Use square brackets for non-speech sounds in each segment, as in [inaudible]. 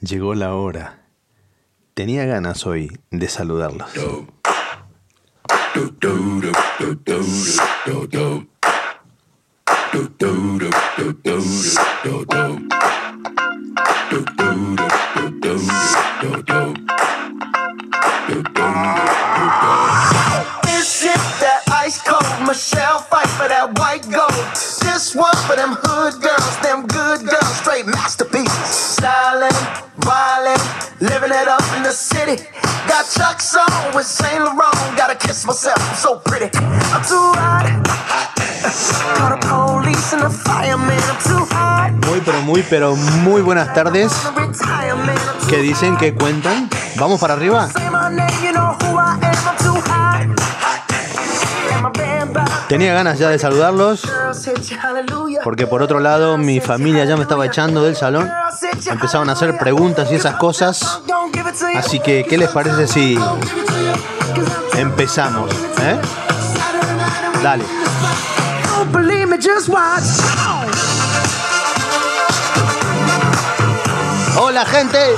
Llegó la hora. Tenía ganas hoy de saludarlos. Michelle fight for that white gold. This one for them hood girls, them good girls, straight masterpieces. City. Got Chuck's on with Saint Laurent. Gotta kiss myself, I'm so pretty. I'm too hot. Call the police and the fireman. I'm too hot. Muy, pero muy, pero muy buenas tardes. ¿Qué dicen? ¿Qué cuentan? ¿Vamos para arriba? Tenía ganas ya de saludarlos. Porque por otro lado mi familia ya me estaba echando del salón. Empezaban a hacer preguntas y esas cosas. Así que, ¿qué les parece si empezamos? ¿Eh? Dale. Don't believe me, just watch. Hola gente.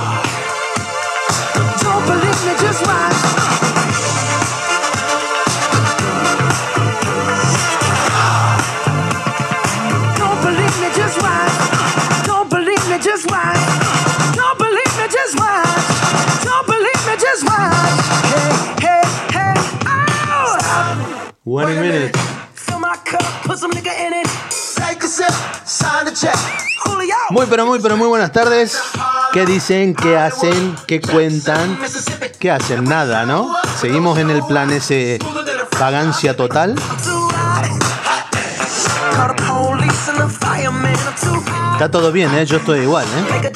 Muy pero muy pero muy buenas tardes. ¿Qué dicen? ¿Qué hacen? ¿Qué cuentan? ¿Qué hacen? Nada, ¿no? Seguimos en el plan ese vagancia total. Está todo bien, ¿eh? Yo estoy igual, ¿eh?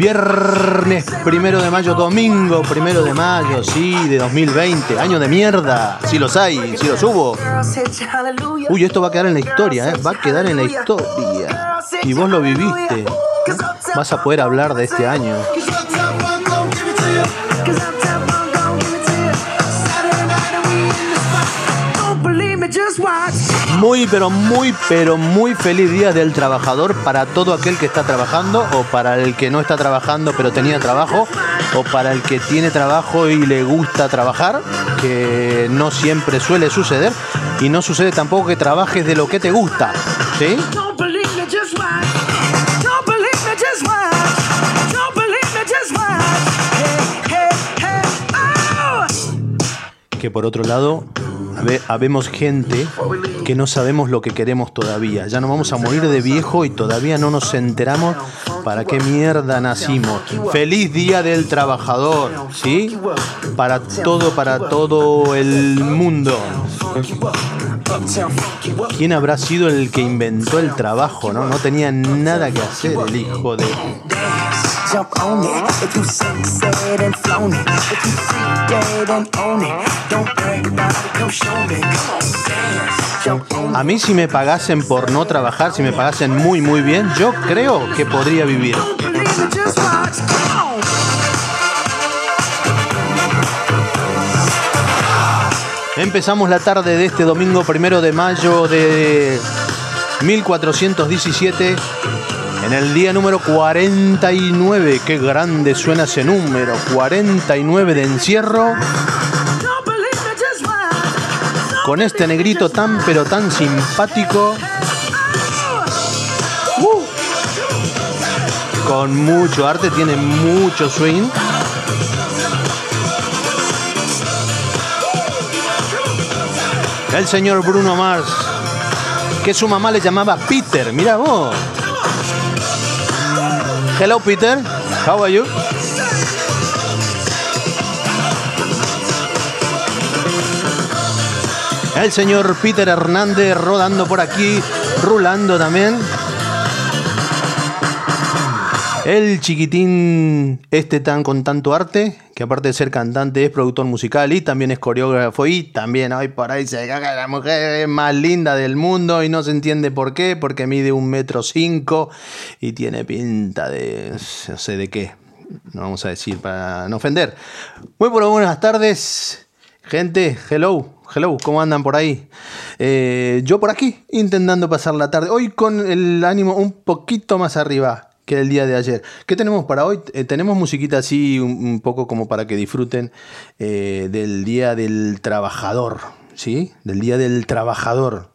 Viernes primero de mayo, domingo primero de mayo, sí, de 2020. Año de mierda. Si los hay, si los hubo. Uy, esto va a quedar en la historia, ¿eh? Va a quedar en la historia. Y vos lo viviste. Vas a poder hablar de este año. Muy, pero muy, pero muy feliz día del trabajador para todo aquel que está trabajando o para el que no está trabajando pero tenía trabajo o para el que tiene trabajo y le gusta trabajar, que no siempre suele suceder y no sucede tampoco que trabajes de lo que te gusta, ¿sí? Oh! Que por otro lado, habe- habemos gente que no sabemos lo que queremos todavía. Ya nos vamos a morir de viejo y todavía no nos enteramos para qué mierda nacimos. Feliz Día del Trabajador, ¿sí? Para todo, para todo el mundo. ¿Quién habrá sido el que inventó el trabajo, no? No tenía nada que hacer el hijo de... Dance, jump on it. If you said and flown it. If you freak dead and own it. Don't brag about it, come show me. Come on, dance, jump on A mí si me pagasen por no trabajar, si me pagasen muy muy bien, yo creo que podría vivir. Empezamos la tarde de este domingo primero de mayo de 1417 en el día número 49. Qué grande suena ese número. 49 de encierro con este negrito tan pero tan simpático. Uh. con mucho arte, tiene mucho swing. El señor Bruno Mars, que su mamá le llamaba Peter, mira vos. Hello Peter, how are you? El señor Peter Hernández rodando por aquí, rulando también. El chiquitín este tan con tanto arte, aparte de ser cantante es productor musical y también es coreógrafo y también hoy por ahí se caga la mujer más linda del mundo y no se entiende por qué, porque mide un metro cinco y tiene pinta de no sé de qué, no vamos a decir para no ofender. Muy pero buenas tardes, gente, hello, hello, ¿cómo andan por ahí? Eh, yo por aquí, intentando pasar la tarde. Hoy con el ánimo un poquito más arriba que el día de ayer. ¿Qué tenemos para hoy? Eh, tenemos musiquita así, un, un, poco como para que disfruten eh, del Día del Trabajador, ¿sí? Del Día del Trabajador.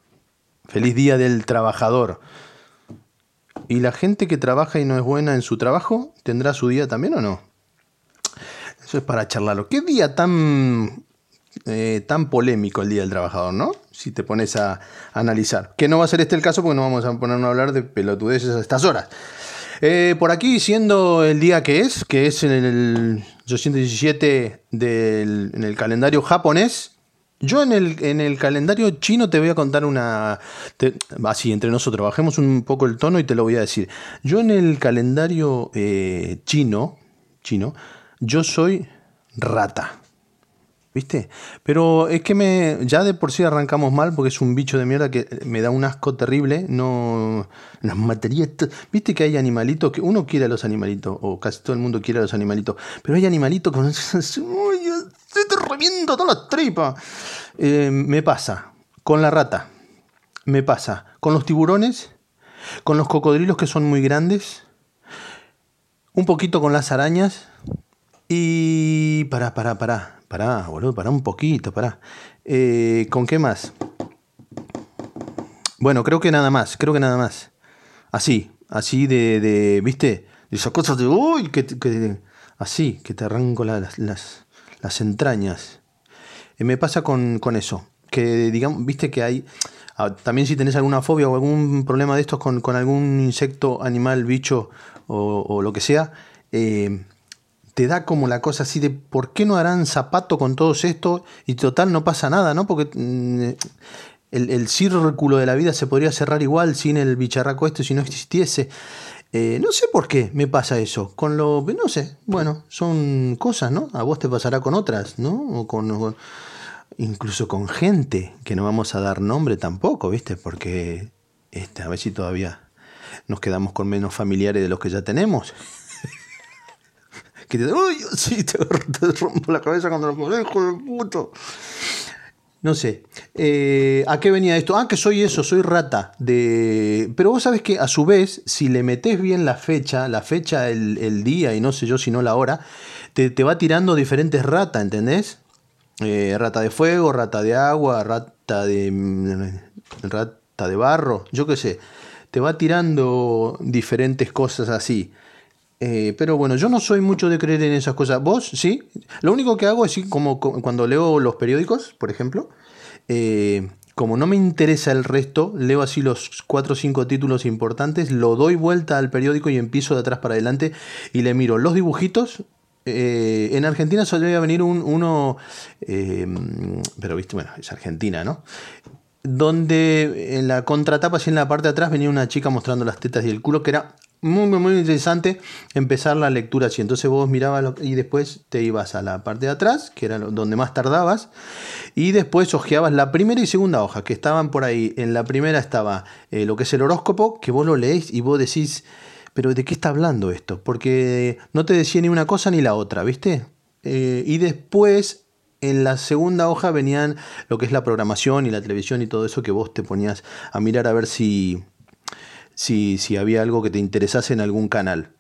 Feliz Día del Trabajador. ¿Y la gente que trabaja y no es buena en su trabajo, tendrá su día también o no? Eso es para charlarlo. ¿Qué día tan, eh, tan polémico el Día del Trabajador, no? Si te pones a, analizar. Que no va a ser este el caso porque no vamos a ponernos a hablar de pelotudeces a estas horas. Eh, por aquí, siendo el día que es, que es en el 217 del, en el calendario japonés, yo en el, en el, calendario chino te voy a contar una... Así, entre nosotros, bajemos un poco el tono y te lo voy a decir. Yo en el calendario eh, chino, chino, yo soy rata. ¿Viste? Pero es que me, ya de por sí arrancamos mal porque es un bicho de mierda que me da un asco terrible. No. Las materías. ¿Viste que hay animalitos que uno quiere a los animalitos? O casi todo el mundo quiere a los animalitos. Pero hay animalitos con. [laughs] ¡Uy! te reviento todas las tripas. Eh, me pasa con la rata. Me pasa con los tiburones. Con los cocodrilos que son muy grandes. Un poquito con las arañas. Y. Pará, pará, pará. Pará, boludo, pará un poquito, pará. Eh, ¿Con qué más? Bueno, creo que nada más, creo que nada más. Así, así de, de ¿viste? De esas cosas de, uy, que, que así, que te arranco las, las, las entrañas. Eh, me pasa con, con, eso, que digamos, viste que hay, ah, también si tenés alguna fobia o algún problema de estos con, con algún insecto, animal, bicho o, o lo que sea, eh, te da como la cosa así de por qué no harán zapato con todo esto y total no pasa nada, ¿no? Porque mm, el, el, círculo de la vida se podría cerrar igual sin el bicharraco este si no existiese. Eh, no sé por qué me pasa eso. Con lo. No sé. Bueno, son cosas, ¿no? A vos te pasará con otras, ¿no? O con. Incluso con gente que no vamos a dar nombre tampoco, ¿viste? Porque. Este, a ver si todavía nos quedamos con menos familiares de los que ya tenemos que te uy, [laughs] sí, te, rompo la cabeza cuando lo hijo de puto. No sé. Eh, ¿A qué venía esto? Ah, que soy eso, soy rata. De... Pero vos sabés que a su vez, si le metés bien la fecha, la fecha, el, el día y no sé yo si no la hora, te, te va tirando diferentes ratas, ¿entendés? Eh, rata de fuego, rata de agua, rata de. Mm, rata de barro, yo qué sé. Te va tirando diferentes cosas así. Eh, pero bueno, yo no soy mucho de creer en esas cosas. ¿Vos? Sí. Lo único que hago es como cuando leo los periódicos, por ejemplo. Eh, como no me interesa el resto, leo así los cuatro o cinco títulos importantes, lo doy vuelta al periódico y empiezo de atrás para adelante y le miro los dibujitos. Eh, en Argentina solía venir un, uno, pero viste, bueno, es Argentina, ¿no? Donde en la contratapa, así en la parte de atrás, venía una chica mostrando las tetas y el culo, que era muy, muy interesante empezar la lectura así. Entonces vos mirabas y después te ibas a la parte de atrás, que era donde más tardabas, y después hojeabas la primera y segunda hoja, que estaban por ahí. En la primera estaba eh, lo que es el horóscopo, que vos lo leéis y vos decís, pero ¿de qué está hablando esto? Porque no te decía ni una cosa ni la otra, ¿viste? Eh, y después en la segunda hoja venían lo que es la programación y la televisión y todo eso que vos te ponías a mirar a ver si si, si había algo que te interesase en algún canal.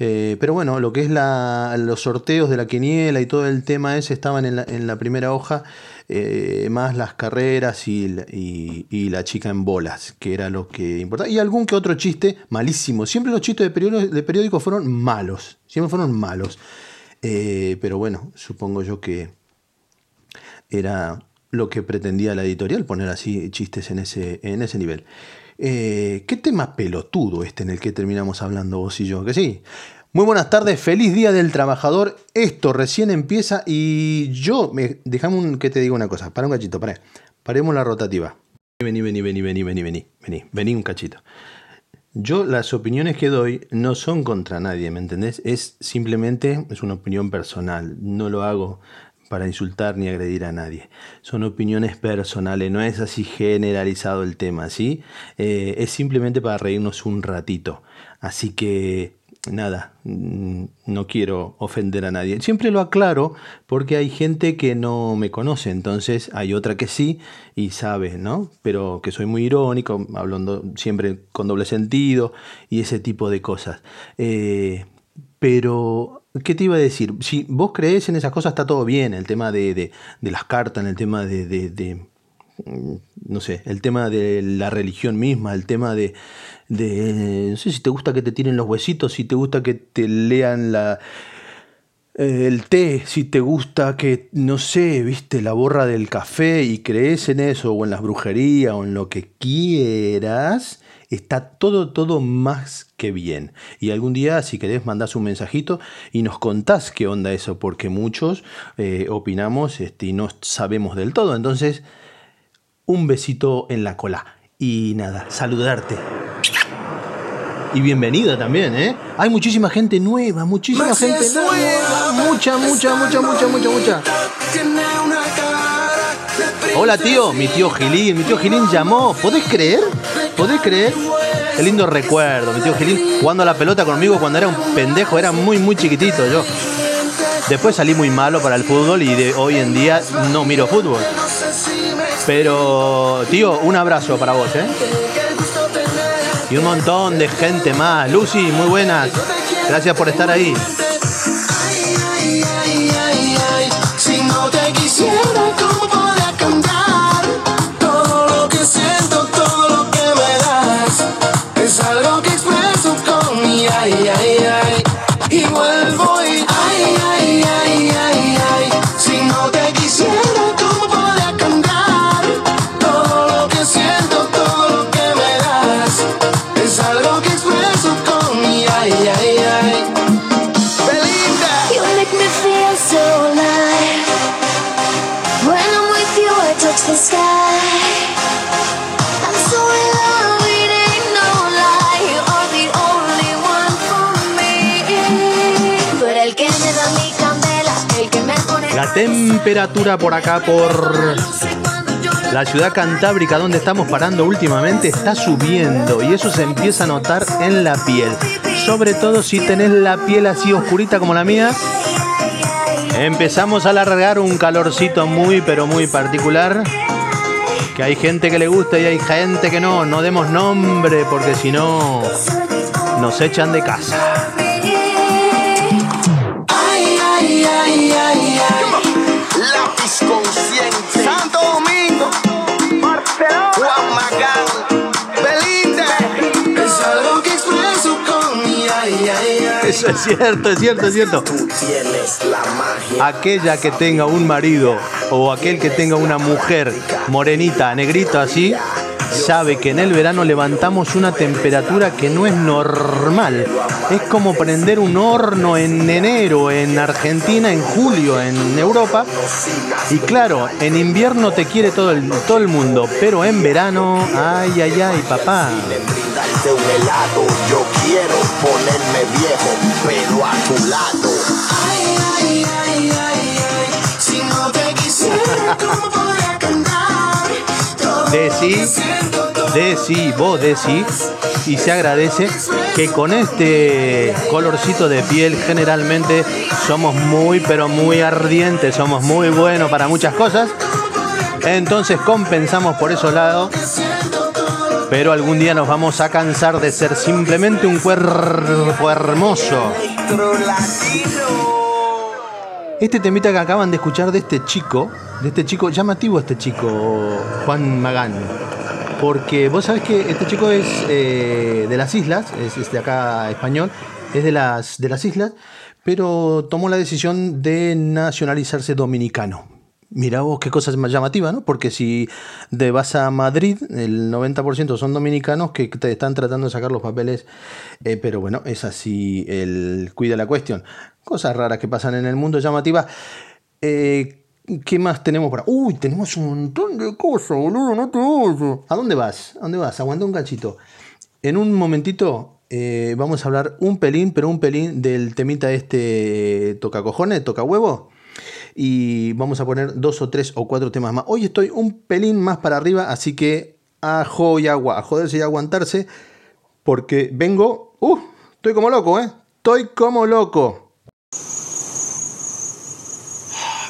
Eh, pero bueno, lo que es la, los sorteos de la quiniela y todo el tema ese estaban en la, primera hoja, eh, más las carreras y, y, la chica en bolas, que era lo que importaba. Y algún que otro chiste malísimo. Siempre los chistes de periódico, de periódico fueron malos, siempre fueron malos. Eh, pero bueno, supongo yo que era lo que pretendía la editorial, poner así chistes en ese, en ese nivel. Eh, ¿Qué tema pelotudo este en el que terminamos hablando vos y yo? Que sí. Muy buenas tardes, feliz día del trabajador. Esto recién empieza y yo, me, déjame un, que te diga una cosa. Para un cachito, para. Paremos la rotativa. Vení, vení, vení, vení, vení, vení, vení, vení un cachito. Yo las opiniones que doy no son contra nadie, ¿me entendés? Es simplemente, es una opinión personal. No lo hago para insultar ni agredir a nadie. Son opiniones personales, no es así generalizado el tema, ¿sí? Eh, es simplemente para reírnos un ratito. Así que nada, mm, no quiero ofender a nadie. Siempre lo aclaro porque hay gente que no me conoce, entonces hay otra que sí y sabe, ¿no? Pero que soy muy irónico, hablando siempre con doble sentido y ese tipo de cosas. Eh, pero, ¿qué te iba a decir? Si vos crees en esas cosas, está todo bien. El tema de, de, las cartas, el tema de, de, mm, no sé, el tema de la religión misma, el tema de, de, no sé si te gusta que te tiren los huesitos, si te gusta que te lean la, eh, el té, si te gusta que, no sé, viste, la borra del café y crees en eso, o en las brujerías, o en lo que quieras, está todo, todo más que bien. Y algún día, si querés, mandás un mensajito y nos contás qué onda eso, porque muchos eh, opinamos este, y no sabemos del todo. Entonces, un besito en la cola. Y nada, saludarte. Y bienvenida también, ¿eh? Hay muchísima gente nueva, muchísima gente nueva. Mucha, mucha, mucha, mucha, mucha, mucha. Hola tío, mi tío Gilín, mi tío Gilín llamó. ¿Podés creer? ¿Podés creer? Qué lindo recuerdo, mi tío Gilín jugando la pelota conmigo cuando era un pendejo, era muy, muy chiquitito yo. Después salí muy malo para el fútbol y de hoy en día no miro fútbol. Pero, tío, un abrazo para vos, ¿eh? Y un montón de gente más. Lucy, muy buenas. Gracias por estar ahí. Temperatura por acá, por la ciudad cantábrica donde estamos parando últimamente, está subiendo y eso se empieza a notar en la piel. Sobre todo si tenés la piel así oscurita como la mía. Empezamos a alargar un calorcito muy pero muy particular. Que hay gente que le gusta y hay gente que no. No demos nombre porque si no nos echan de casa. Es cierto, es cierto, es cierto. Tú tienes la magia. Aquella que tenga un marido o aquel que tenga una mujer morenita, negrita así, sabe que en el verano levantamos una temperatura que no es normal. Es como prender un horno en enero en Argentina, en julio en Europa. Y claro, en invierno te quiere todo el, todo el mundo, pero en verano, ay, ay, ay, papá. Brindarte un helado. Yo quiero ponerme viejo, pero a tu lado. Ay, ay, ay, ay, ay. Si no te quisiera, ¿cómo podría cantar? Todo Decí, lo que siento, todo decí, vos decí, y se agradece que con este colorcito de piel generalmente somos muy, pero muy ardientes, somos muy buenos para muchas cosas. Entonces compensamos por esos lados, pero algún día nos vamos a cansar de ser simplemente un cuerpo hermoso. Este temita que acaban de escuchar de este chico, de este chico, llamativo este chico, Juan Magán. Porque vos sabés que este chico es eh, de las islas, es, es de acá español, es de las, de las islas, pero tomó la decisión de nacionalizarse dominicano. Mira vos qué cosa más llamativa, ¿no? Porque si te vas a Madrid, el 90% son dominicanos que te están tratando de sacar los papeles, eh, pero bueno, es así el cuida la cuestión. Cosas raras que pasan en el mundo llamativas. Eh, ¿Qué más tenemos para.? Uy, tenemos un montón de cosas, boludo, no te oyes. ¿A dónde vas? ¿A dónde vas? Aguanta un cachito. En un momentito eh, vamos a hablar un pelín, pero un pelín del temita este toca cojones, toca huevo. Y vamos a poner dos o tres o cuatro temas más. Hoy estoy un pelín más para arriba, así que ajo y agua, a joderse y aguantarse, porque vengo. ¡Uh! Estoy como loco, ¿eh? estoy como loco.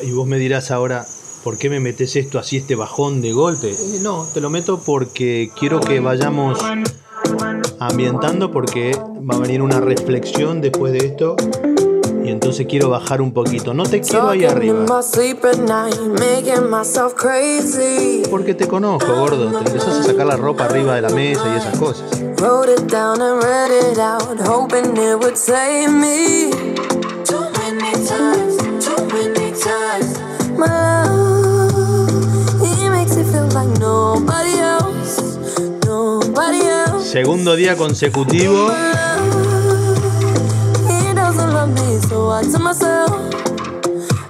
Y vos me dirás ahora, ¿por qué me metes esto así, este bajón de golpe? Eh, no, te lo meto porque quiero que vayamos ambientando porque va a venir una reflexión después de esto y entonces quiero bajar un poquito. No te quiero ahí arriba. Porque te conozco, gordo. Te empezás a sacar la ropa arriba de la mesa y esas cosas. Segundo día consecutivo. He doesn't love me, so I tell myself,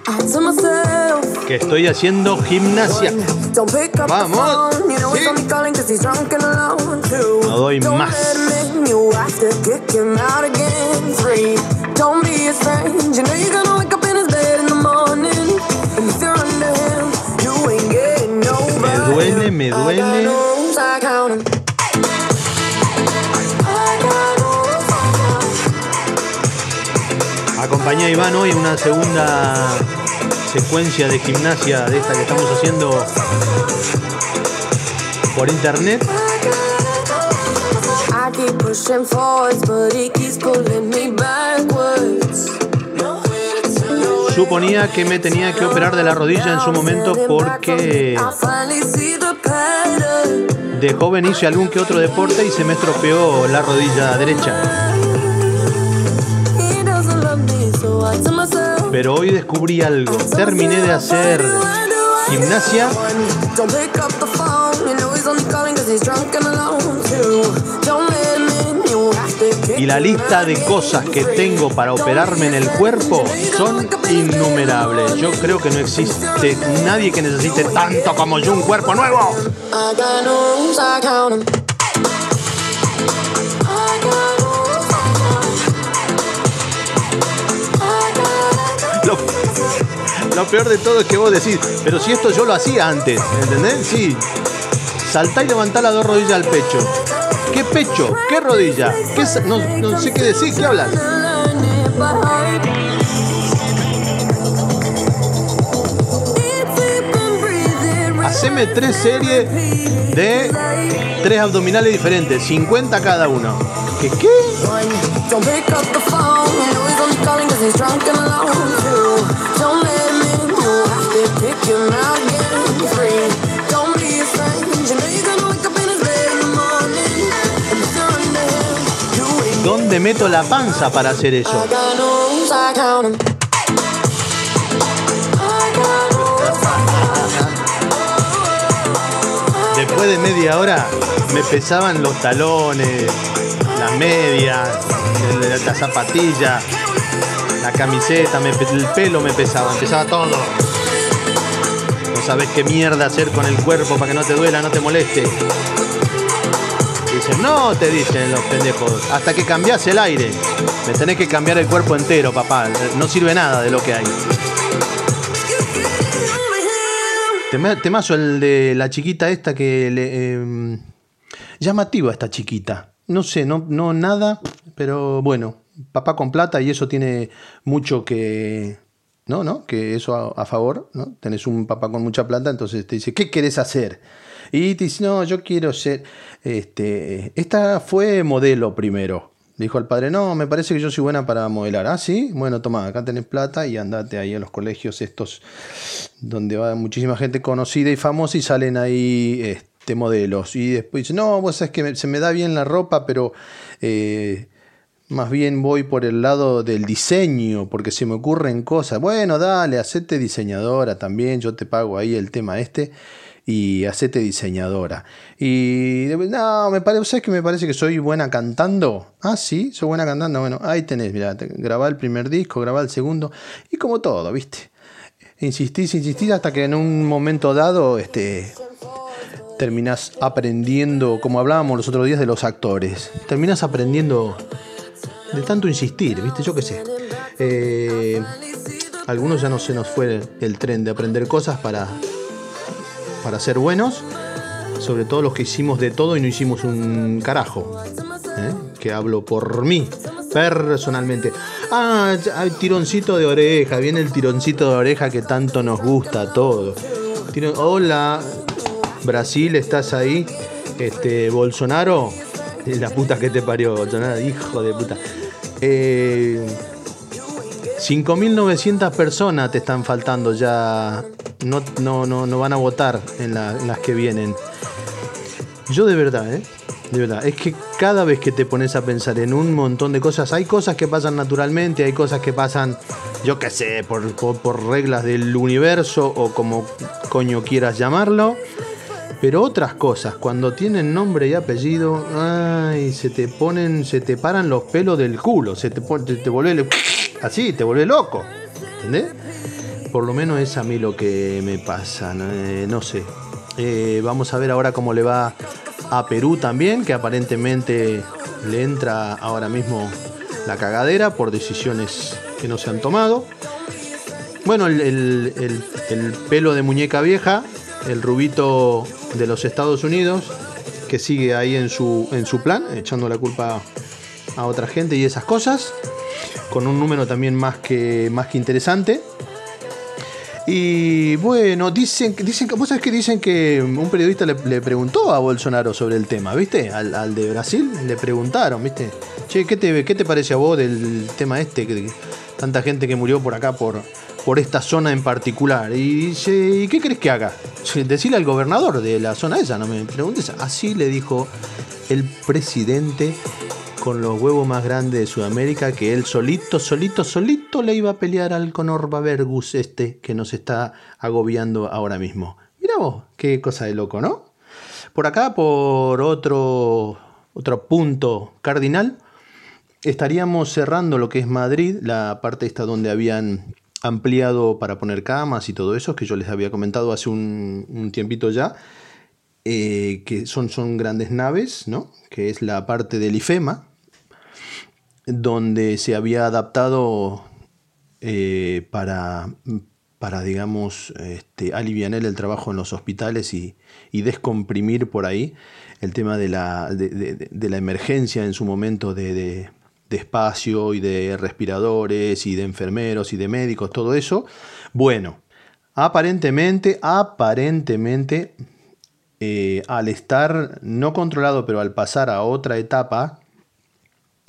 I tell myself. Que estoy haciendo gimnasia. Don't pick up Vamos. the phone, you know he's Sí. only calling 'cause he's drunk and alone too. No doy Don't más. let him in, you have to kick him out again. Three, don't be a. You know you're gonna Acompañé a Iván hoy en una segunda secuencia de gimnasia de esta que estamos haciendo por internet. Suponía que me tenía que operar de la rodilla en su momento porque de joven hice algún que otro deporte y se me estropeó la rodilla derecha. Pero hoy descubrí algo. Terminé de hacer gimnasia y la lista de cosas que tengo para operarme en el cuerpo son innumerables. Yo creo que no existe nadie que necesite tanto como yo un cuerpo nuevo. Lo, peor de todo es que vos decís, pero si esto yo lo hacía antes, ¿entendés? Sí. Saltá y levantá las dos rodillas al pecho. ¿Qué pecho? ¿Qué rodilla? ¿Qué no, no sé qué decir, ¿qué hablas? Haceme tres series de tres abdominales diferentes, 50 cada uno. ¿Qué qué? ¿Dónde meto la panza para hacer eso? 'em. Rules, Después de media hora me pesaban los talones, las medias, el- la zapatilla, la camiseta, el pelo me pesaba, me pesaba todo. Sabes qué mierda hacer con el cuerpo para que no te duela, no te moleste. Dicen, no, te dicen los pendejos, hasta que cambias el aire. Me tenés que cambiar el cuerpo entero, papá. No sirve nada de lo que hay. Tema- Temazo el de la chiquita esta que le. eh, llamativa esta chiquita. No sé, no, no nada, pero bueno, papá con plata y eso tiene mucho que. ¿No? ¿No? Que eso a, favor, ¿no? Tenés un papá con mucha plata, entonces te dice, ¿qué querés hacer? Y te dice, no, yo quiero ser. Este, esta fue modelo primero. Dijo al padre, no, me parece que yo soy buena para modelar. Ah, sí, bueno, toma, acá tenés plata y andate ahí a los colegios estos donde va muchísima gente conocida y famosa y salen ahí este, modelos. Y después dice, no, vos sabés que se me da bien la ropa, pero eh, más bien voy por el lado del diseño, porque se me ocurren cosas. Bueno, dale, hacete diseñadora también, yo te pago ahí el tema este. Y hacete diseñadora. Y no, me parece, ¿sabes que me parece que soy buena cantando? Ah, sí, soy buena cantando. Bueno, ahí tenés, mira, grabá el primer disco, grabá el segundo. Y como todo, ¿viste? Insistís, insistís hasta que en un momento dado este, terminás aprendiendo, como hablábamos los otros días de los actores, terminás aprendiendo de tanto insistir, ¿viste? Yo qué sé. Eh, algunos ya no se nos fue el tren de aprender cosas para, para ser buenos, sobre todo los que hicimos de todo y no hicimos un carajo. ¿eh? Que hablo por mí, personalmente. Ah, hay tironcito de oreja, viene el tironcito de oreja que tanto nos gusta a todos. Hola, Brasil, ¿estás ahí? Este, Bolsonaro, la puta que te parió, Bolsonaro, hijo de puta. Eh, 5.900 personas te están faltando ya. No, no, no, no van a votar en, la- las que vienen. Yo de verdad, ¿eh? De verdad. Es que cada vez que te pones a pensar en un montón de cosas, hay cosas que pasan naturalmente, hay cosas que pasan, yo qué sé, por- por reglas del universo o como coño quieras llamarlo. Pero otras cosas, cuando tienen nombre y apellido, ay, se te ponen, se te paran los pelos del culo, se te, te, vuelve así, te vuelve loco. ¿Entendés? Por lo menos es a mí lo que me pasa, no, Eh, sé. Eh, vamos a ver ahora cómo le va a Perú también, que aparentemente le entra ahora mismo la cagadera por decisiones que no se han tomado. Bueno, el- el pelo de muñeca vieja, el rubito de los Estados Unidos, que sigue ahí en su, en su plan, echando la culpa a otra gente y esas cosas, con un número también más que, más que interesante. Y bueno, dicen, dicen, vos sabés que dicen que un periodista le, preguntó a Bolsonaro sobre el tema, ¿viste? Al, al de Brasil le preguntaron, ¿viste? Che, ¿qué te, ¿qué te parece a vos del tema este? Que, tanta gente que murió por acá, por, por esta zona en particular. Y dice, ¿y qué crees que haga? Decirle al gobernador de la zona esa, no me preguntes. Así le dijo el presidente con los huevos más grandes de Sudamérica que él solito, solito, solito le iba a pelear al Conor Babergus este que nos está agobiando ahora mismo. Mira vos, qué cosa de loco, ¿no? Por acá, por otro, otro punto cardinal, estaríamos cerrando lo que es Madrid, la parte esta donde habían ampliado para poner camas y todo eso, que yo les había comentado hace un, tiempito ya, eh, que son, son grandes naves, ¿no? que es la parte del IFEMA, donde se había adaptado eh, para, para, digamos, este, aliviar el trabajo en los hospitales y, y descomprimir por ahí el tema de la, de la emergencia en su momento de, de- espacio y de respiradores y de enfermeros y de médicos, todo eso. Bueno, aparentemente, aparentemente, eh, al estar no controlado, pero al pasar a otra etapa,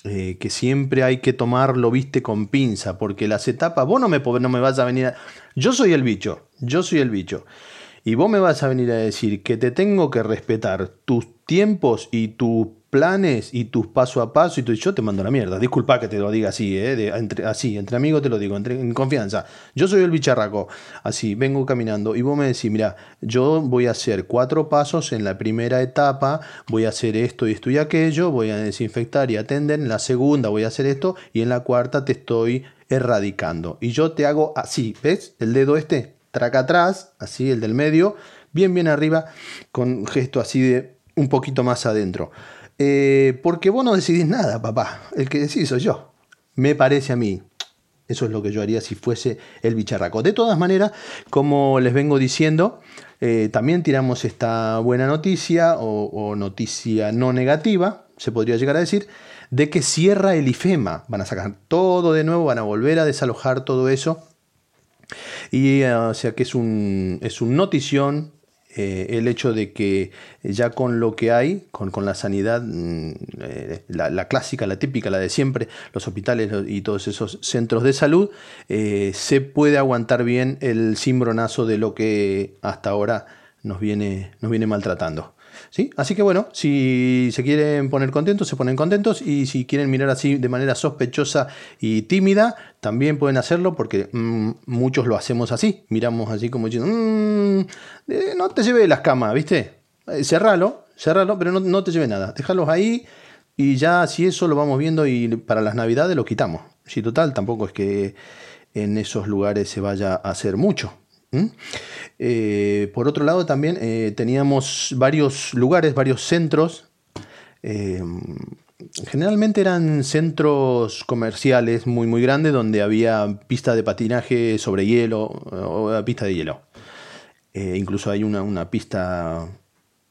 eh, que siempre hay que tomarlo, viste, con pinza, porque las etapas, vos no me, no me vas a venir a... Yo soy el bicho, yo soy el bicho. Y vos me vas a venir a decir que te tengo que respetar tus tiempos y tus planes y tus paso a paso y tú, yo te mando la mierda. Disculpa que te lo diga así, ¿eh? Entre, así, entre amigos te lo digo, entre, en confianza. Yo soy el bicharraco, así, vengo caminando y vos me decís, mira, yo voy a hacer cuatro pasos en la primera etapa, voy a hacer esto y esto y aquello, voy a desinfectar y atender, en la segunda voy a hacer esto y en la cuarta te estoy erradicando. Y yo te hago así, ¿ves? El dedo este, traca atrás, así, el del medio, bien, bien arriba, con gesto así de un poquito más adentro. Eh, porque vos no decidís nada, papá. El que decís soy yo. Me parece a mí. Eso es lo que yo haría si fuese el bicharraco. De todas maneras, como les vengo diciendo, eh, también tiramos esta buena noticia o, noticia no negativa, se podría llegar a decir, de que cierra el IFEMA. Van a sacar todo de nuevo, van a volver a desalojar todo eso. Y eh, o sea que es un, es un notición eh, el hecho de que ya con lo que hay, con, con la sanidad, mm, eh, la, la clásica, la típica, la de siempre, los hospitales y todos esos centros de salud, eh, se puede aguantar bien el cimbronazo de lo que hasta ahora nos viene, nos viene maltratando. ¿Sí? Así que bueno, si se quieren poner contentos, se ponen contentos y si quieren mirar así de manera sospechosa y tímida, también pueden hacerlo porque mm, muchos lo hacemos así, miramos así como diciendo, "Mm, eh, no te lleve las camas, ¿viste? Eh, cerralo, pero no, no te lleve nada, déjalos ahí y ya si eso lo vamos viendo y para las navidades lo quitamos. Si total, tampoco es que en esos lugares se vaya a hacer mucho. ¿M? Eh, por otro lado, también eh, teníamos varios lugares, varios centros. eh, generalmente eran centros comerciales muy, muy grandes donde había pista de patinaje sobre hielo o pista de hielo. Incluso hay una, una pista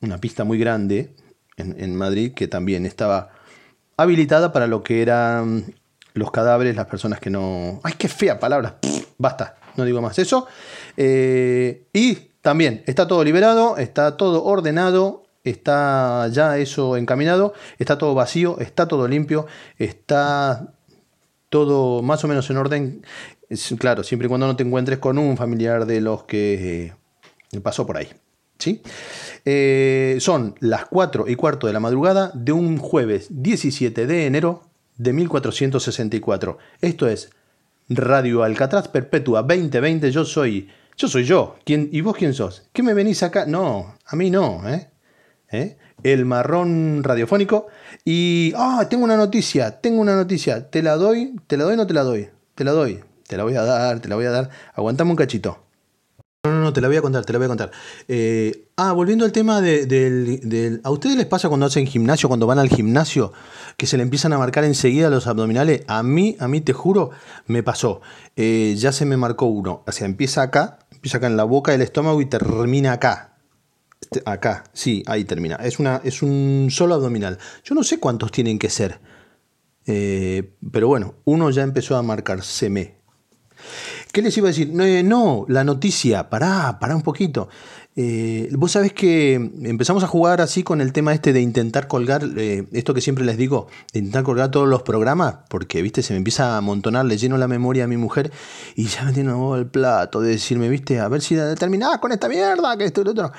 una pista muy grande en, Madrid que también estaba habilitada para lo que eran los cadáveres, las personas que no... ¡Ay, qué fea palabra! Basta, no digo más eso. Eh, y también está todo liberado, está todo ordenado, está ya eso encaminado, está todo vacío, está todo limpio, está todo más o menos en orden. Claro, siempre y cuando no te encuentres con un familiar de los que eh, pasó por ahí. ¿sí? Eh, son las 4 y cuarto de la madrugada de un jueves 17 de enero de 1464. Esto es Radio Alcatraz Perpetua 2020. Yo soy. Yo soy yo. ¿Quién, ¿Y vos quién sos? ¿Qué me venís acá? No, a mí no, ¿eh? ¿Eh? El marrón radiofónico. Y. ¡Ah! tengo una noticia. Tengo una noticia. ¿Te la doy? ¿Te la doy o no te la doy? Te la doy. Te la voy a dar, te la voy a dar. Aguantame un cachito. No, no, no, te la voy a contar, te la voy a contar. Eh, ah, volviendo al tema de- del, del- ¿A ustedes les pasa cuando hacen gimnasio, cuando van al gimnasio, que se le empiezan a marcar enseguida los abdominales? A mí, a mí te juro, me pasó. Eh, ya se me marcó uno. O sea, empieza acá, empieza en la boca del estómago y termina acá. Este, acá, sí, ahí termina. Es, una, es un solo abdominal. Yo no sé cuántos tienen que ser. Eh, pero bueno, uno ya empezó a marcárseme. ¿Qué les iba a decir? Eh, no, la noticia, pará, pará un poquito. Eh, Vos sabés que empezamos a jugar así con el tema este de intentar colgar, eh, esto que siempre les digo, intentar colgar todos los programas, porque, viste, se me empieza a amontonar, le lleno la memoria a mi mujer y ya me tiene el plato de decirme, viste, a ver si terminás con esta mierda, que esto y lo otro.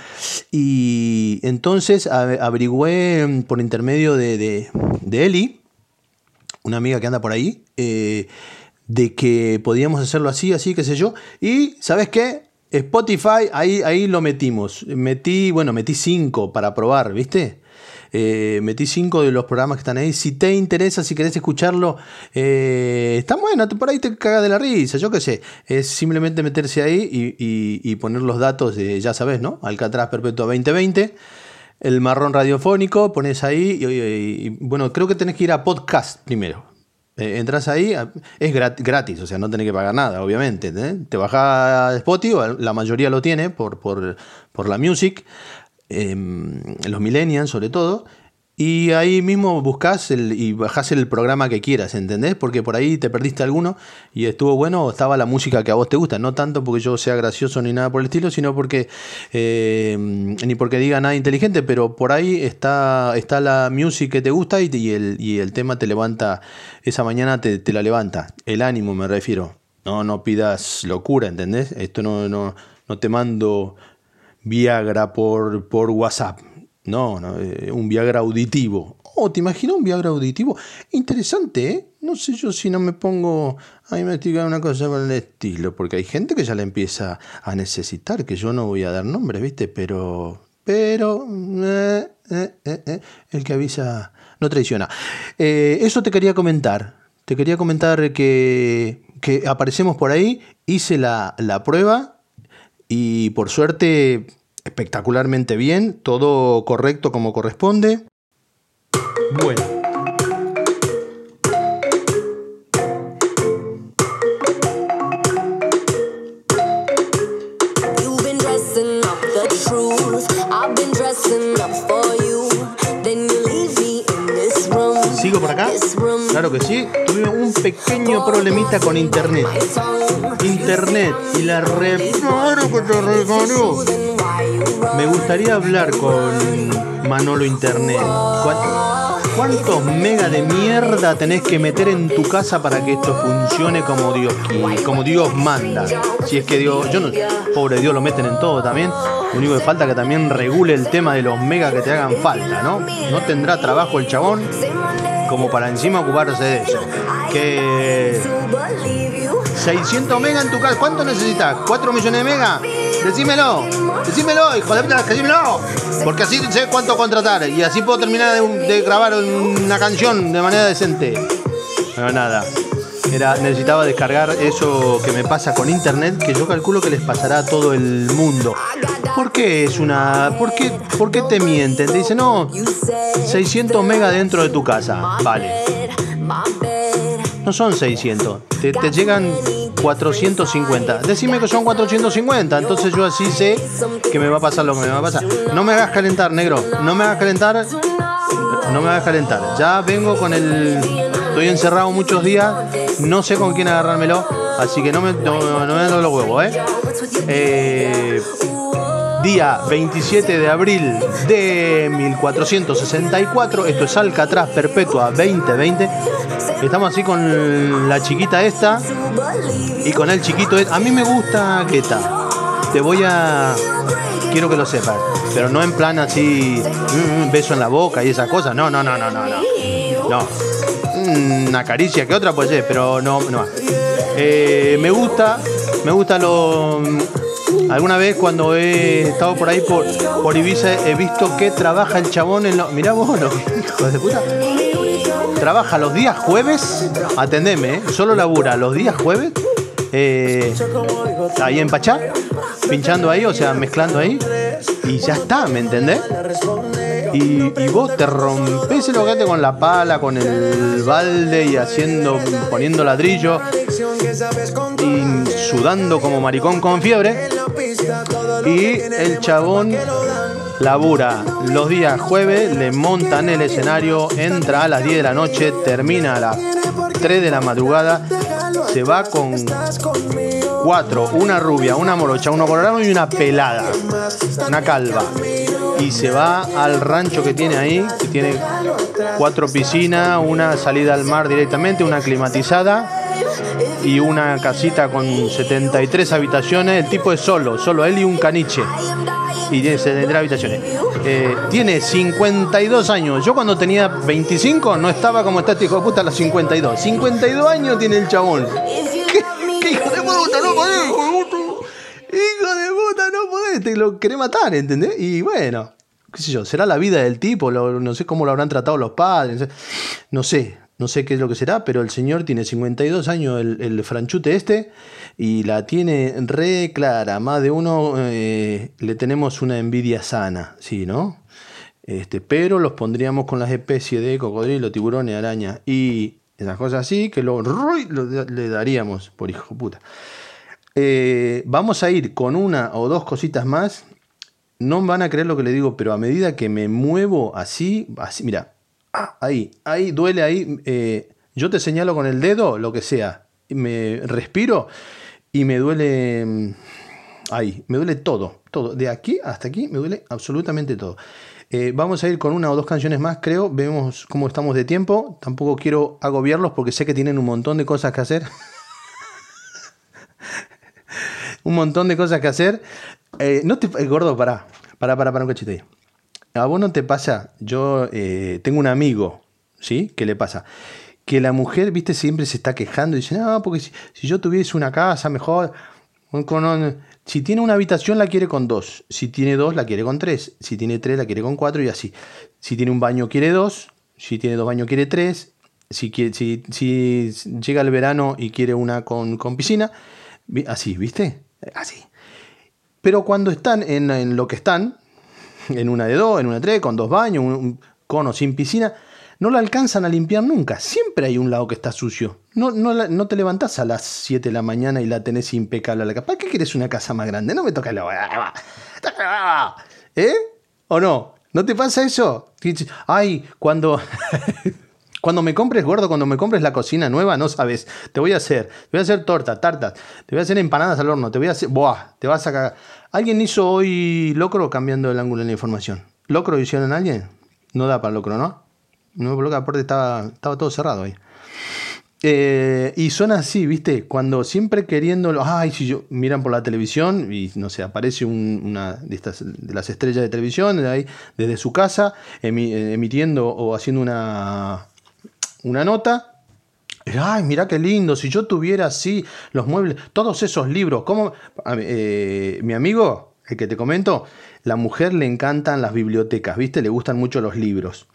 Y entonces averigüé por intermedio de, de, de Eli, una amiga que anda por ahí, eh, de que podíamos hacerlo así, así, qué sé yo. Y, ¿sabes qué? Spotify, ahí, ahí lo metimos. Metí, bueno, metí cinco para probar, ¿viste? Eh, metí cinco de los programas que están ahí. Si te interesa, si querés escucharlo, eh, está bueno, por ahí te cagas de la risa, yo qué sé. Es simplemente meterse ahí y, y- poner los datos, de, ya sabes, ¿no? Alcatraz Perpetua 2020. El marrón radiofónico, pones ahí y, bueno, creo que tenés que ir a podcast primero. Eh, entras ahí, es grat- gratis, o sea, no tenés que pagar nada, obviamente. ¿eh? Te bajás Spotify, la mayoría lo tiene por, por, por la music, eh, los millennials sobre todo, y ahí mismo buscas el, y bajás el programa que quieras, ¿entendés? Porque por ahí te perdiste alguno y estuvo bueno, o estaba la música que a vos te gusta, no tanto porque yo sea gracioso ni nada por el estilo, sino porque, eh, ni porque diga nada inteligente, pero por ahí está, está la music que te gusta y, el, y el tema te levanta, esa mañana te, te la levanta, el ánimo me refiero. No, no pidas locura, ¿entendés? Esto no, no, no te mando Viagra por, por WhatsApp. No, no, eh, un Viagra auditivo. Oh, ¿te imaginas un Viagra auditivo? Interesante, ¿eh? No sé yo si no me pongo a investigar una cosa por el estilo, porque hay gente que ya la empieza a necesitar, que yo no voy a dar nombres, ¿viste? Pero, pero, eh, eh, el que avisa no traiciona. Eso te quería comentar. Te quería comentar que, que aparecemos por ahí, hice la, la prueba y por suerte espectacularmente bien, todo correcto como corresponde. Bueno. ¿Sigo por acá? Claro que sí. Tuve un pequeño problemita con internet. Internet y la re... Me gustaría hablar con Manolo Internet. ¿Cuán- ¿Cuántos mega de mierda tenés que meter en tu casa para que esto funcione como Dios quiere, como Dios manda? Si es que Dios, yo no, pobre Dios lo meten en todo también. Lo único que falta que también regule el tema de los mega que te hagan falta, ¿no? No tendrá trabajo el chabón como para encima ocuparse de eso. Que. 600 mega en tu casa. ¿Cuánto necesitas? ¿4 millones de mega? Decímelo. Decímelo, hijo de puta, decímelo. Porque así sé cuánto contratar. Y así puedo terminar de, grabar una canción de manera decente. Pero nada. Era, necesitaba descargar eso que me pasa con internet, que yo calculo que les pasará a todo el mundo. ¿Por qué es una.? ¿Por qué, por qué te mienten? Te dicen, no, You said 600 mega dentro de tu casa. Vale. No son 600, te, te llegan 450. Decime que son 450, entonces yo así sé que me va a pasar lo que me va a pasar. No me hagas calentar, negro, no me hagas calentar. no me a calentar. Ya vengo con el. Estoy encerrado muchos días, no sé con quién agarrármelo, así que no me, no, me los huevos, ¿eh? Eh, Día 27 de abril de 1464, esto es Alcatraz Perpetua 2020. Estamos así con la chiquita esta y con el chiquito. este. A mí me gusta Keta. Te voy a. Quiero que lo sepas. Pero no en plan así, mm, mm, beso en la boca y esas cosas. No, no, no, no, no, no. No. Mm, Una caricia que otra, pues, pero no, no. Eh, me gusta, me gusta lo. Alguna vez cuando he estado por ahí por, por Ibiza he visto que trabaja el chabón en lo. Mirá vos, los hijos de puta. Trabaja los días jueves, atendeme, ¿eh? solo labura los días jueves, eh, ahí en Pachá, pinchando ahí, o sea, mezclando ahí, y ya está, ¿me entendés? Y, y vos te rompés el ojete con la pala, con el balde y haciendo, poniendo ladrillo y sudando como maricón con fiebre. Y el chabón labura los días jueves, le montan el escenario, entra a las 10 de la noche, termina a las 3 de la madrugada, se va con cuatro, una rubia, una morocha, uno colorado y una pelada, una calva. Y se va al rancho que tiene ahí, que tiene cuatro piscinas, una salida al mar directamente, una climatizada y una casita con 73 habitaciones. El tipo es solo, solo él y un caniche. Y tiene 73 habitaciones. Eh, tiene 52 años. Yo cuando tenía 25 no estaba como está este hijo de puta a los 52. 52 años tiene el chabón. [laughs] ¿Qué, qué hijo de puta? No podés, hijo de puta. Hijo de puta, no podés. Te lo querés matar, ¿entendés? Y bueno, qué sé yo, será la vida del tipo. no sé cómo lo habrán tratado los padres. No sé, no sé qué es lo que será, pero el señor tiene 52 años, el, el franchute este, y la tiene re clara. Más de uno eh, le tenemos una envidia sana, sí, ¿no? Este, pero los pondríamos con las especies de cocodrilo, tiburones, araña y esas cosas así, que lo, le daríamos por hijo puta. Eh, vamos a ir con una o dos cositas más. No van a creer lo que le digo, pero a medida que me muevo así, así, mira, ah, ahí, ahí, duele ahí. eh, yo te señalo con el dedo, lo que sea. Me respiro y me duele. mm, Ahí, me duele todo, todo. De aquí hasta aquí me duele absolutamente todo. Eh, vamos a ir con una o dos canciones más, creo. Vemos cómo estamos de tiempo. Tampoco quiero agobiarlos porque sé que tienen un montón de cosas que hacer. [laughs] un montón de cosas que hacer. Eh, no te, eh, gordo, pará. Pará, pará, pará un cachito ahí. A vos no te pasa. Yo eh, tengo un amigo, ¿sí? ¿Qué le pasa? Que la mujer, viste, siempre se está quejando y dice, no, porque si, yo tuviese una casa mejor. si tiene una habitación, la quiere con dos. Si tiene dos, la quiere con tres. Si tiene tres, la quiere con cuatro y así. Si tiene un baño, quiere dos. Si tiene dos baños, quiere tres. Si, si, llega el verano y quiere una con, con piscina, así, ¿viste? Así. Pero cuando están en, en lo que están, en una de dos, en una de tres, con dos baños, un, un cono sin piscina, no la alcanzan a limpiar nunca. Siempre hay un lado que está sucio. No, no, no te levantás a las 7 de la mañana y la tenés impecable a la casa. ¿Para qué querés una casa más grande? No me toques la ¿Eh? ¿O no? ¿No te pasa eso? Ay, cuando... [laughs] Cuando me compres, gordo, cuando me compres la cocina nueva, no sabes. Te voy a hacer, te voy a hacer torta, tartas, te voy a hacer empanadas al horno, te voy a hacer. Buah, te vas a cagar. ¿Alguien hizo hoy locro cambiando el ángulo de la información? ¿Locro hicieron alguien? No da para locro, ¿no? No, porque aparte estaba, estaba todo cerrado ahí. Eh, y son así, ¿viste? Cuando siempre queriéndolo, ay, si yo miran por la televisión y no sé, aparece un- una de estas de las estrellas de televisión de ahí, desde su casa emi- eh, emitiendo o haciendo una una nota. Ay, mira qué lindo, si yo tuviera así los muebles, todos esos libros, ¿cómo? Eh, mi amigo, el que te comento, la mujer le encantan las bibliotecas, ¿viste? Le gustan mucho los libros.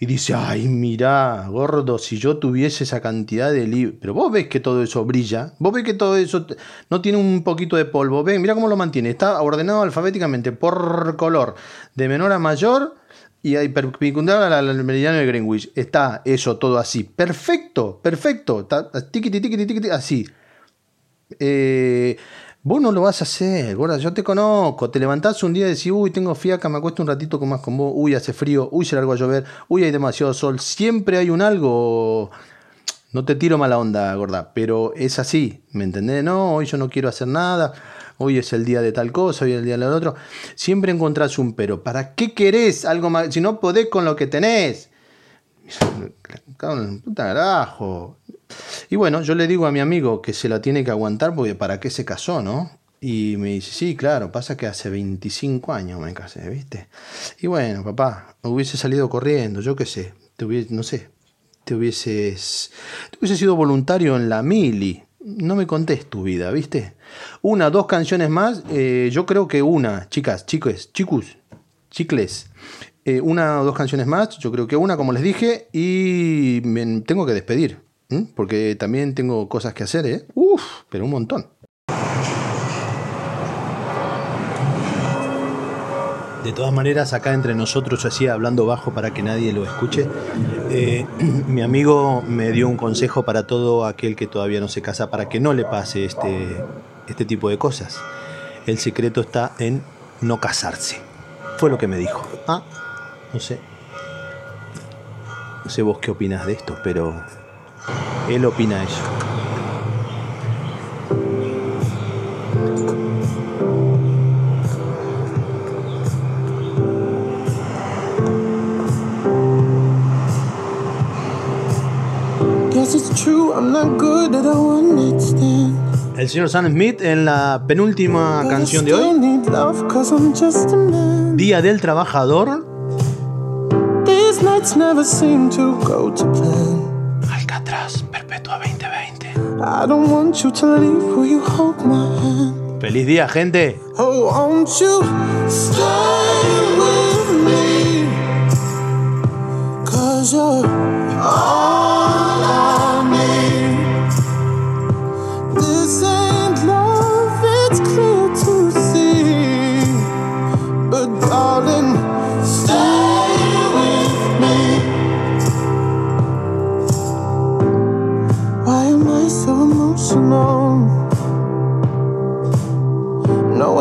Y dice, ay, mira, gordo, si yo tuviese esa cantidad de libros. Pero vos ves que todo eso brilla, vos ves que todo eso no tiene un poquito de polvo. Ven, mira cómo lo mantiene. Está ordenado alfabéticamente por color, de menor a mayor y hay perpendicular al meridiano de Greenwich. Está eso todo así. Perfecto, perfecto. Está tiquiti, tiquiti, así. Eh, Vos no lo vas a hacer, gorda. Yo te conozco. Te levantás un día y decís, uy, tengo fiaca, me acuesto un ratito más con vos. Uy, hace frío. Uy, se largó a llover. Uy, hay demasiado sol. Siempre hay un algo. No te tiro mala onda, gorda. Pero es así. ¿Me entendés? No, hoy yo no quiero hacer nada. Hoy es el día de tal cosa, hoy es el día del otro. Siempre encontrás un pero. ¿Para qué querés algo más? Si no podés con lo que tenés. [laughs] Puta carajo. Y bueno, yo le digo a mi amigo que se la tiene que aguantar porque para qué se casó, ¿no? Y me dice, sí, claro, pasa que hace 25 años me casé, ¿viste? Y bueno, papá, hubiese salido corriendo, yo qué sé, te hubiese, no sé, te hubieses, te hubiese sido voluntario en la mili. No me contés tu vida, ¿viste? Una, dos canciones más, eh, yo creo que una, chicas, chicos, chicos, chicles. Eh, una o dos canciones más, yo creo que una, como les dije, y me tengo que despedir. Porque también tengo cosas que hacer, ¿eh? Uf, pero un montón. De todas maneras, acá entre nosotros, así hablando bajo para que nadie lo escuche, eh, [clears throat] mi amigo me dio un consejo para todo aquel que todavía no se casa, para que no le pase este, este tipo de cosas. El secreto está en no casarse. Fue lo que me dijo. Ah, no sé. No sé vos qué opinas de esto, pero él opina eso. El señor Sam Smith en la penúltima canción de hoy. Día del Trabajador. These nights never seem to go to plan. Alcatraz, Perpetua 2020. I don't want you to leave, will you hold my hand? Feliz día, gente. Oh,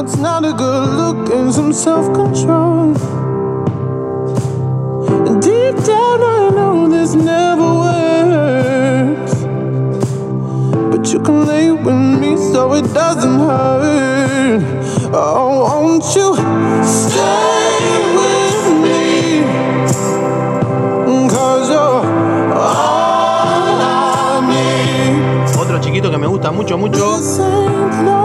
It's not a good look and some self control. Deep down, I know this never works. But you can lay with me so it doesn't hurt. Oh, won't you stay with me? Cause you're all I need. Otro chiquito que me gusta mucho, mucho.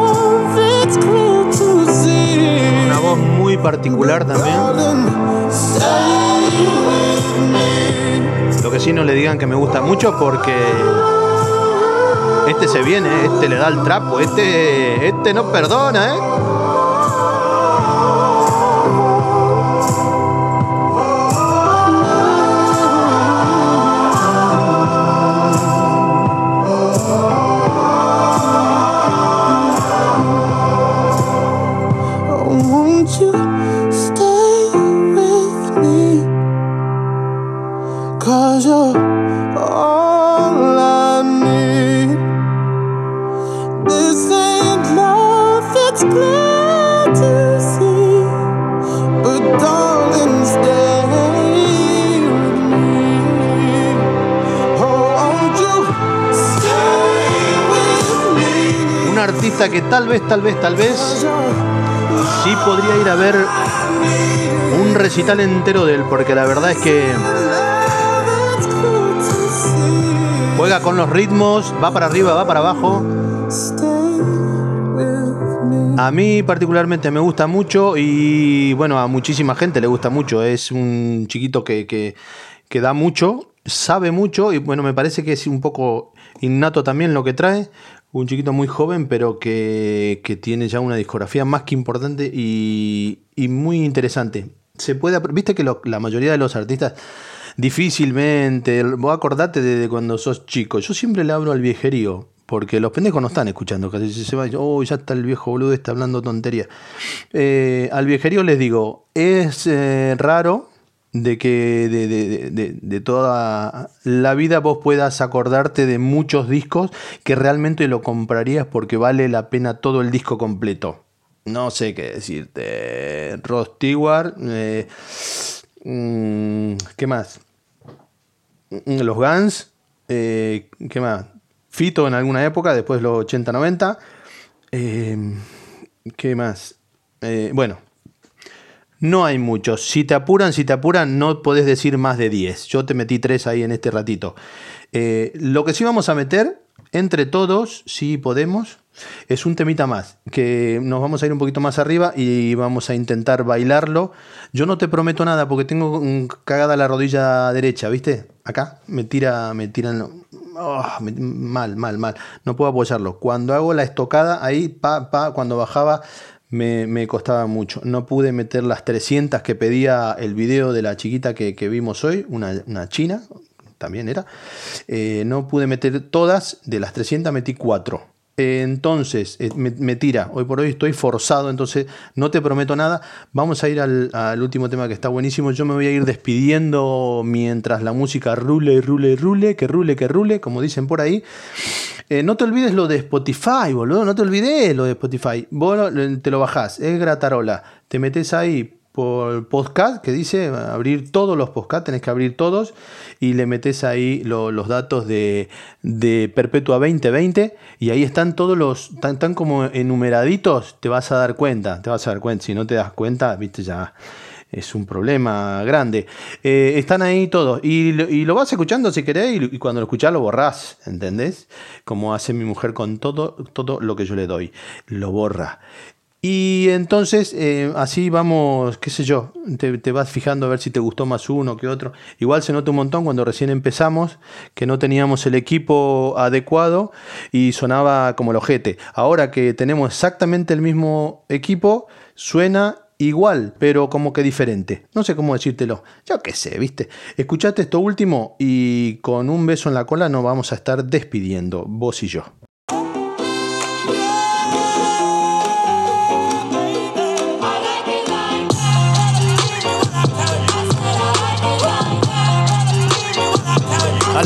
Particular también. Lo que sí no le digan que me gusta mucho porque este se viene, este le da el trapo, este, este no perdona, ¿eh? Que tal vez, tal vez, tal vez sí podría ir a ver un recital entero de él, porque la verdad es que juega con los ritmos, va para arriba, va para abajo. A mí particularmente me gusta mucho y bueno, a muchísima gente le gusta mucho. Es un chiquito que, que da mucho, sabe mucho y bueno, me parece que es un poco innato también lo que trae. Un chiquito muy joven, pero que, que tiene ya una discografía más que importante y, y muy interesante. Se puede, viste que la mayoría de los artistas difícilmente, vos acordate de, de cuando sos chico. Yo siempre le abro al viejerío, porque los pendejos no están escuchando. Casi se va, oh, ya está el viejo boludo, está hablando tontería. Eh, al viejerío les digo, es eh, raro, de que de, de- de- de toda la vida vos puedas acordarte de muchos discos que realmente lo comprarías porque vale la pena todo el disco completo. No sé qué decirte. Rod Stewart. eh, mm, ¿Qué más? Mm, Los Guns. eh, ¿Qué más? Fito en alguna época, después los 80-90. eh, ¿Qué más? Bueno, no hay muchos. Si te apuran, si te apuran, no podés decir más de 10. Yo te metí 3 ahí en este ratito. Eh, lo que sí vamos a meter, entre todos, si podemos, es un temita más. Que nos vamos a ir un poquito más arriba y vamos a intentar bailarlo. Yo no te prometo nada porque tengo cagada la rodilla derecha, ¿viste? Acá me tira, me tiran. me- mal, mal, mal. No puedo apoyarlo. Cuando hago la estocada, ahí, pa, pa, cuando bajaba, me, me costaba mucho. No pude meter las 300 que pedía el video de la chiquita que, que vimos hoy, una, una china, también era. Eh, no pude meter todas, de las 300 metí 4. Entonces, eh, me, tira. Hoy por hoy estoy forzado, entonces no te prometo nada. Vamos a ir al, al último tema que está buenísimo. Yo me voy a ir despidiendo mientras la música rule, rule, rule, que rule, que rule, como dicen por ahí. Eh, no te olvides lo de Spotify, boludo. No te olvides lo de Spotify. Vos te lo bajás, es gratarola. Te metes ahí por podcast que dice abrir todos los podcasts, tenés que abrir todos y le metes ahí lo- los datos de, de Perpetua 2020 y ahí están todos los, están como enumeraditos, te vas a dar cuenta, te vas a dar cuenta, si no te das cuenta, viste ya es un problema grande. Eh, están ahí todos. Y, lo- vas escuchando si querés y, y cuando lo escuchás lo borrás, ¿entendés? Como hace mi mujer con todo, todo lo que yo le doy. Lo borra. Y entonces eh, así vamos, qué sé yo, te, te vas fijando a ver si te gustó más uno que otro. Igual se nota un montón cuando recién empezamos que no teníamos el equipo adecuado y sonaba como el ojete. Ahora que tenemos exactamente el mismo equipo, suena igual, pero como que diferente. No sé cómo decírtelo. Yo qué sé, ¿viste? Escuchate esto último y con un beso en la cola nos vamos a estar despidiendo, vos y yo.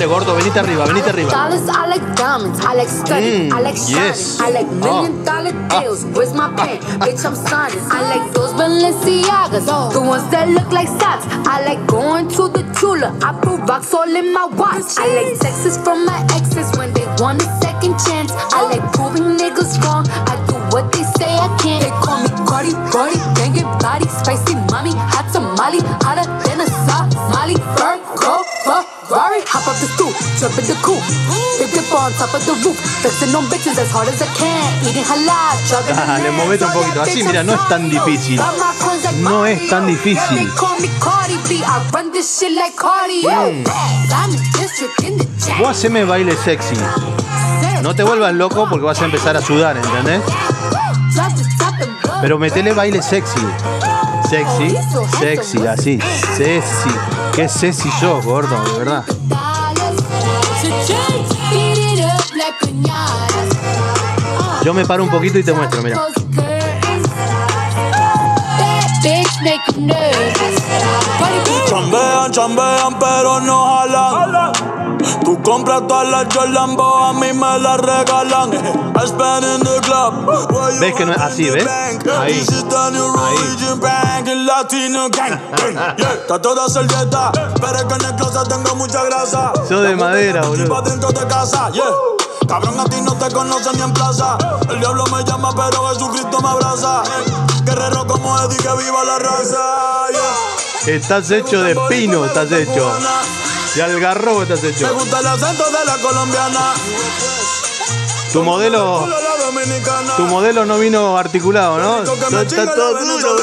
Dale, gordo, venite arriba, venite arriba. Dollars, I like diamonds, I like study, Mm, I like shining, yes. I like ah. million Oh. dollar ah. deals. Where's my pen? Ah. Bitch, I'm signing. I like those Balenciagas, oh. the ones that look like socks. I like going to the Tula. I put rocks all in my watch. I like texts from my exes when they want a second chance. I like proving niggas wrong. I do what they say I can't. They call me Cardi, Cardi, hop up the stoop, jump in the coupe, big dip on top of the roof, flexing on bitches as hard as I can, eating halal, chugging the Dale, land, movete un poquito, así, mira, no es tan difícil. No es tan difícil. Jack. Vos haceme baile sexy. No te vuelvas loco porque vas a empezar a sudar, ¿entendés? Pero metele baile sexy. Sexy, sexy, así. Sexy. Qué sexy sos, gordo, de verdad. Yo me paro un poquito y te muestro, mira. Chambean, pero no jalan. Tú compras todas las Jordan, a mí me las regalan. I spend in the club. ¿Ves que no es así, ves? Ahí. Ahí. Está toda servieta, pero es que en el closet tengo mucha grasa. Sos de madera, boludo. de casa, yeah. Cabrón, a ti no te conocen ni en plaza. El diablo me llama, pero Jesucristo me abraza. Guerrero como Eddie, que viva la raza, yeah. Estás hecho de pino, estás hecho. De algarrobo estás Me hecho. gusta el acento de la colombiana. Tu modelo, tu modelo no vino articulado, ¿no? Está me todo duro.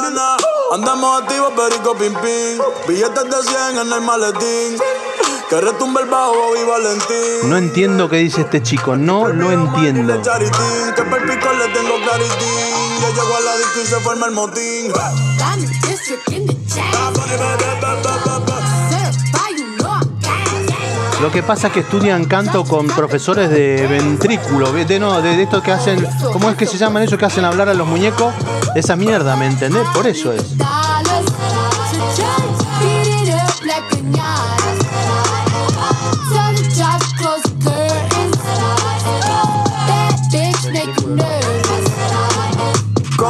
Andamos activos, perico pim pim. Billetes de 100 en el maletín. Que retumbe el bajo y Valentín. No entiendo qué dice este chico, no lo entiendo. De charitín, que per pico le tengo claritín. Yo llego a la disco y se forma el motín. I'm in district in the jack. Certified, you know I'm gas. Lo que pasa es que estudian canto con profesores de ventrículo, de no, de, de estos que hacen, ¿cómo es que se llaman esos que hacen hablar a los muñecos? Esa mierda, ¿me entendés? Por eso es.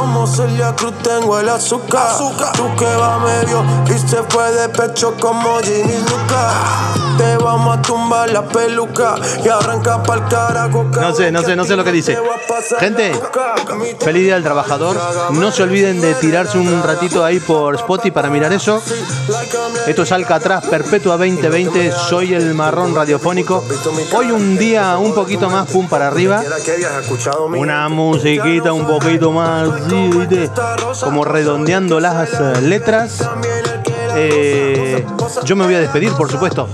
Up la cruz tengo el azúcar. Tú que va medio y se fue de pecho como Jimmy Luca. Te vamos a tumbar la peluca y arranca pa'l carajo. No sé, no sé, no sé lo que dice. Gente, feliz día del trabajador. No se olviden de tirarse un ratito ahí por Spotify para mirar eso. Esto es Alcatraz Perpetua 2020. Soy el marrón radiofónico. Hoy un día un poquito más pum para arriba. Una musiquita un poquito más, sí, ¿viste? como redondeando las letras. Eh, yo me voy a despedir, por supuesto.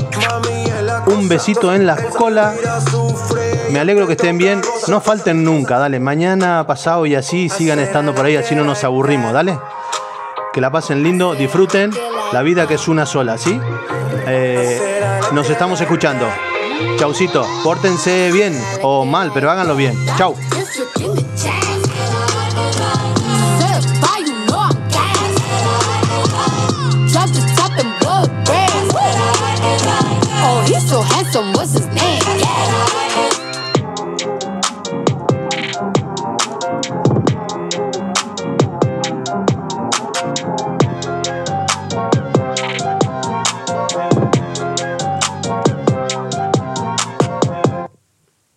Un besito en la cola. Me alegro que estén bien. No falten nunca, dale. Mañana, pasado y así sigan estando por ahí, así no nos aburrimos, dale. Que la pasen lindo, disfruten la vida que es una sola, ¿sí? Eh, nos estamos escuchando. Chaucito, pórtense bien o mal, pero háganlo bien. Chau.